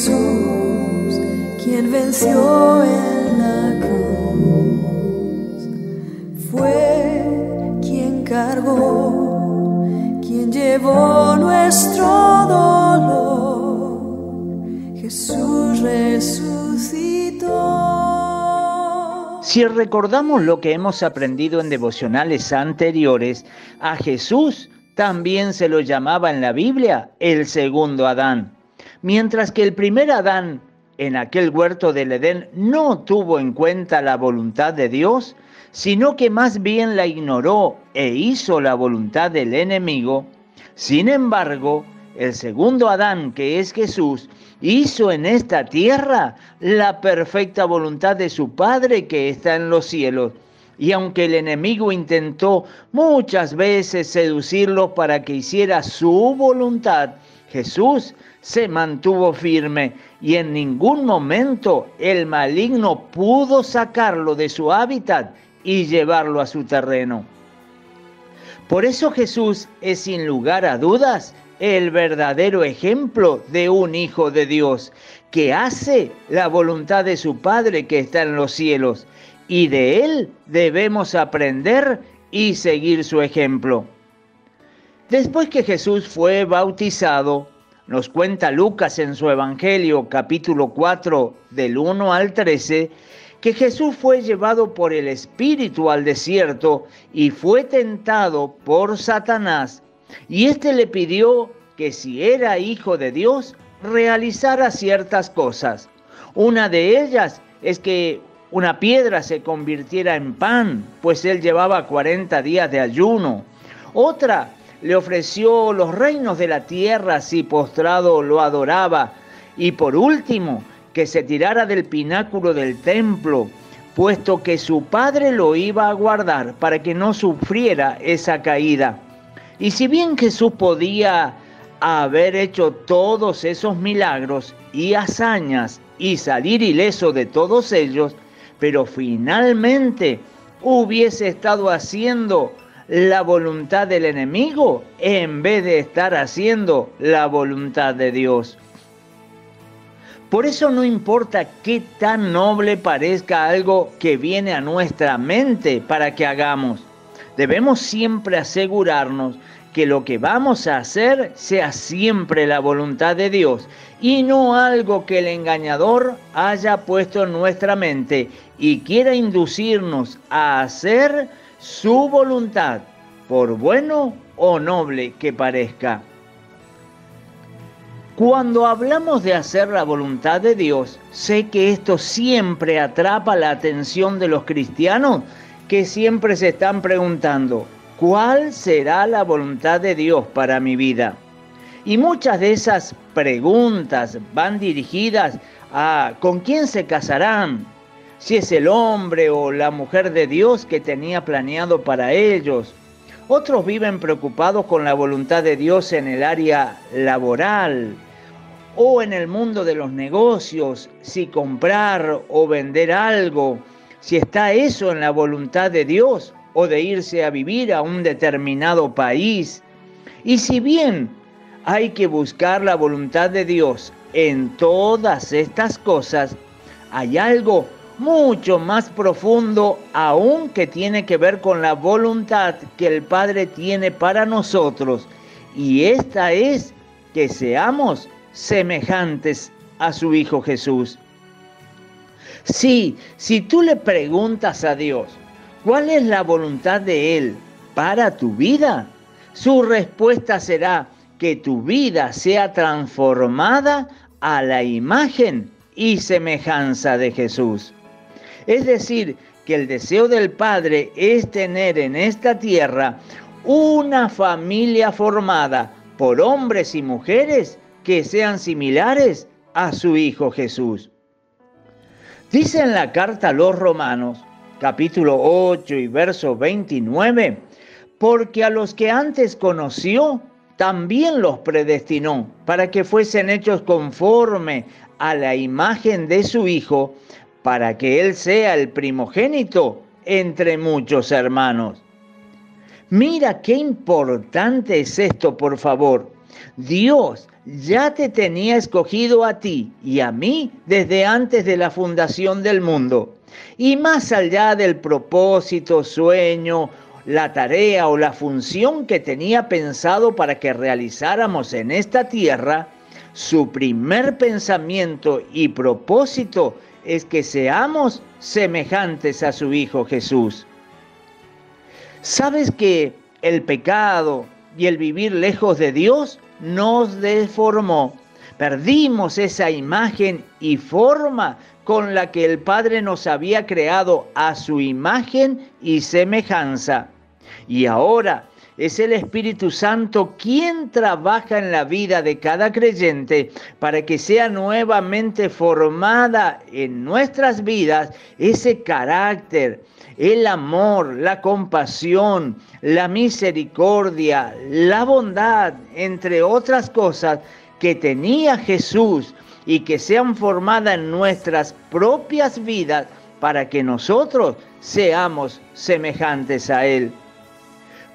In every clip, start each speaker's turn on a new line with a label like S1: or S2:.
S1: Jesús, quien venció en la cruz, fue quien cargó, quien llevó nuestro dolor. Jesús resucitó.
S2: Si recordamos lo que hemos aprendido en devocionales anteriores, a Jesús también se lo llamaba en la Biblia el segundo Adán. Mientras que el primer Adán en aquel huerto del Edén no tuvo en cuenta la voluntad de Dios, sino que más bien la ignoró e hizo la voluntad del enemigo, sin embargo, el segundo Adán, que es Jesús, hizo en esta tierra la perfecta voluntad de su Padre que está en los cielos. Y aunque el enemigo intentó muchas veces seducirlo para que hiciera su voluntad, Jesús se mantuvo firme y en ningún momento el maligno pudo sacarlo de su hábitat y llevarlo a su terreno. Por eso Jesús es sin lugar a dudas el verdadero ejemplo de un hijo de Dios que hace la voluntad de su Padre que está en los cielos y de él debemos aprender y seguir su ejemplo. Después que Jesús fue bautizado, nos cuenta Lucas en su Evangelio capítulo 4 del 1 al 13, que Jesús fue llevado por el Espíritu al desierto y fue tentado por Satanás. Y éste le pidió que si era hijo de Dios, realizara ciertas cosas. Una de ellas es que una piedra se convirtiera en pan, pues él llevaba 40 días de ayuno. Otra le ofreció los reinos de la tierra si postrado lo adoraba. Y por último, que se tirara del pináculo del templo, puesto que su padre lo iba a guardar para que no sufriera esa caída. Y si bien Jesús podía haber hecho todos esos milagros y hazañas y salir ileso de todos ellos, pero finalmente hubiese estado haciendo la voluntad del enemigo en vez de estar haciendo la voluntad de Dios. Por eso no importa qué tan noble parezca algo que viene a nuestra mente para que hagamos. Debemos siempre asegurarnos que lo que vamos a hacer sea siempre la voluntad de Dios y no algo que el engañador haya puesto en nuestra mente y quiera inducirnos a hacer su voluntad, por bueno o noble que parezca. Cuando hablamos de hacer la voluntad de Dios, sé que esto siempre atrapa la atención de los cristianos que siempre se están preguntando, ¿cuál será la voluntad de Dios para mi vida? Y muchas de esas preguntas van dirigidas a ¿con quién se casarán? si es el hombre o la mujer de Dios que tenía planeado para ellos. Otros viven preocupados con la voluntad de Dios en el área laboral o en el mundo de los negocios, si comprar o vender algo, si está eso en la voluntad de Dios o de irse a vivir a un determinado país. Y si bien hay que buscar la voluntad de Dios en todas estas cosas, hay algo mucho más profundo aún que tiene que ver con la voluntad que el Padre tiene para nosotros. Y esta es que seamos semejantes a su Hijo Jesús. Sí, si tú le preguntas a Dios, ¿cuál es la voluntad de Él para tu vida? Su respuesta será que tu vida sea transformada a la imagen y semejanza de Jesús. Es decir, que el deseo del Padre es tener en esta tierra una familia formada por hombres y mujeres que sean similares a su Hijo Jesús. Dice en la carta a los Romanos, capítulo 8 y verso 29, porque a los que antes conoció, también los predestinó para que fuesen hechos conforme a la imagen de su Hijo, para que Él sea el primogénito entre muchos hermanos. Mira qué importante es esto, por favor. Dios ya te tenía escogido a ti y a mí desde antes de la fundación del mundo. Y más allá del propósito, sueño, la tarea o la función que tenía pensado para que realizáramos en esta tierra, su primer pensamiento y propósito es que seamos semejantes a su Hijo Jesús. ¿Sabes que el pecado y el vivir lejos de Dios nos deformó? Perdimos esa imagen y forma con la que el Padre nos había creado a su imagen y semejanza. Y ahora es el Espíritu Santo quien trabaja en la vida de cada creyente para que sea nuevamente formada en nuestras vidas ese carácter, el amor, la compasión, la misericordia, la bondad, entre otras cosas que tenía Jesús y que sean formadas en nuestras propias vidas para que nosotros seamos semejantes a Él.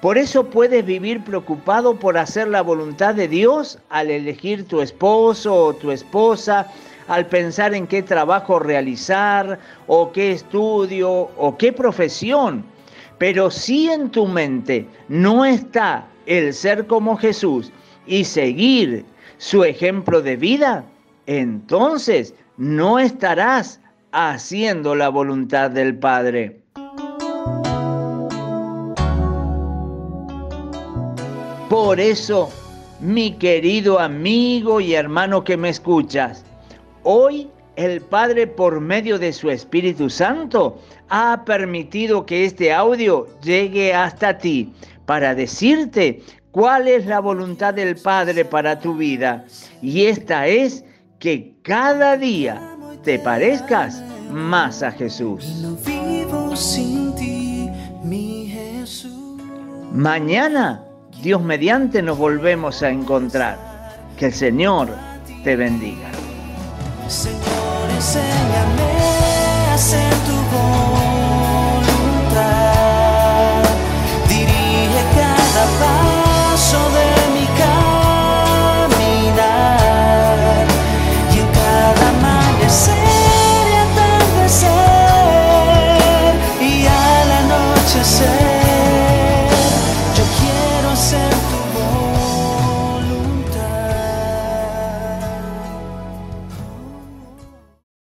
S2: Por eso puedes vivir preocupado por hacer la voluntad de Dios al elegir tu esposo o tu esposa, al pensar en qué trabajo realizar o qué estudio o qué profesión. Pero si en tu mente no está el ser como Jesús y seguir su ejemplo de vida, entonces no estarás haciendo la voluntad del Padre. Por eso, mi querido amigo y hermano que me escuchas, hoy el Padre por medio de su Espíritu Santo ha permitido que este audio llegue hasta ti para decirte cuál es la voluntad del Padre para tu vida. Y esta es que cada día te parezcas más a Jesús. Mañana Dios mediante nos volvemos a encontrar. Que el Señor te bendiga. Señor,